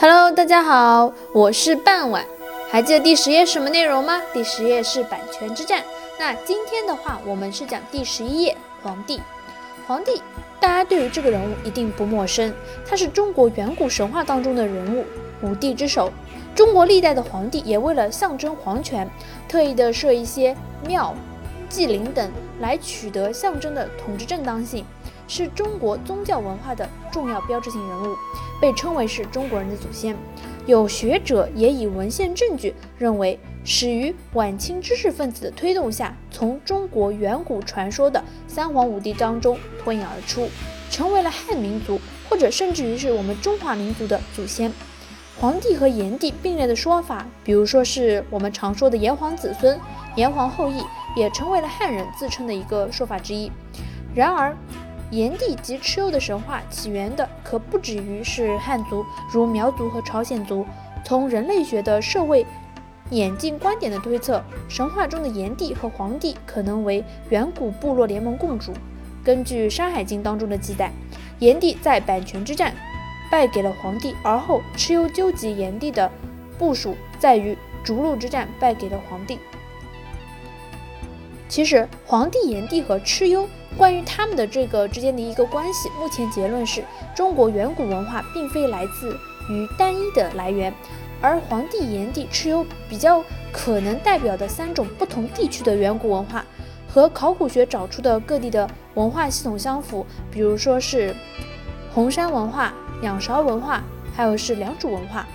Hello，大家好，我是傍晚。还记得第十页什么内容吗？第十页是版权之战。那今天的话，我们是讲第十一页皇帝。皇帝，大家对于这个人物一定不陌生，他是中国远古神话当中的人物，五帝之首。中国历代的皇帝也为了象征皇权，特意的设一些庙、祭陵等，来取得象征的统治正当性，是中国宗教文化的重要标志性人物，被称为是中国人的祖先。有学者也以文献证据认为，始于晚清知识分子的推动下，从中国远古传说的三皇五帝当中脱颖而出，成为了汉民族，或者甚至于是我们中华民族的祖先。皇帝和炎帝并列的说法，比如说是我们常说的炎黄子孙、炎黄后裔，也成为了汉人自称的一个说法之一。然而，炎帝及蚩尤的神话起源的可不止于是汉族，如苗族和朝鲜族。从人类学的社会演进观点的推测，神话中的炎帝和黄帝可能为远古部落联盟共主。根据《山海经》当中的记载，炎帝在阪泉之战。败给了黄帝，而后蚩尤纠集炎帝的部署在于逐鹿之战败给了黄帝。其实黄帝、炎帝和蚩尤关于他们的这个之间的一个关系，目前结论是中国远古文化并非来自于单一的来源，而黄帝、炎帝、蚩尤比较可能代表的三种不同地区的远古文化，和考古学找出的各地的文化系统相符，比如说是红山文化。仰韶文化，还有是良渚文化。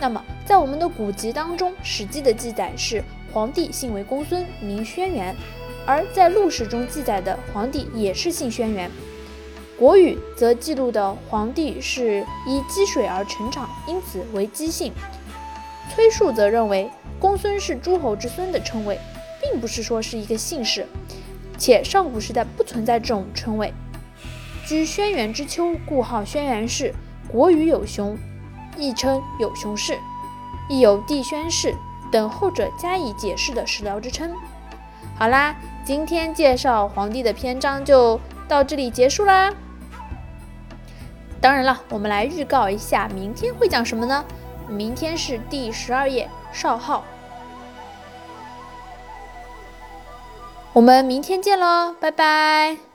那么，在我们的古籍当中，《史记》的记载是皇帝姓为公孙，名轩辕；而在陆史中记载的皇帝也是姓轩辕。《国语》则记录的皇帝是依积水而成长，因此为姬姓。崔述则认为公孙是诸侯之孙的称谓，并不是说是一个姓氏，且上古时代不存在这种称谓。居轩辕之丘，故号轩辕氏。国语有熊，亦称有熊氏，亦有帝轩氏等后者加以解释的史料之称。好啦，今天介绍皇帝的篇章就到这里结束啦。当然了，我们来预告一下，明天会讲什么呢？明天是第十二页少昊。我们明天见喽，拜拜。